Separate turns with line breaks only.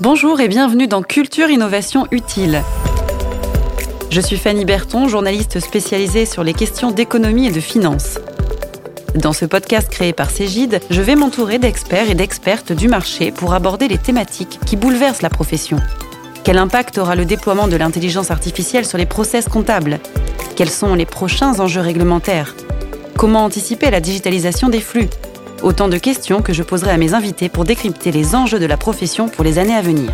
Bonjour et bienvenue dans Culture Innovation Utile. Je suis Fanny Berton, journaliste spécialisée sur les questions d'économie et de finance. Dans ce podcast créé par Cégide, je vais m'entourer d'experts et d'expertes du marché pour aborder les thématiques qui bouleversent la profession. Quel impact aura le déploiement de l'intelligence artificielle sur les process comptables? Quels sont les prochains enjeux réglementaires? Comment anticiper la digitalisation des flux? Autant de questions que je poserai à mes invités pour décrypter les enjeux de la profession pour les années à venir.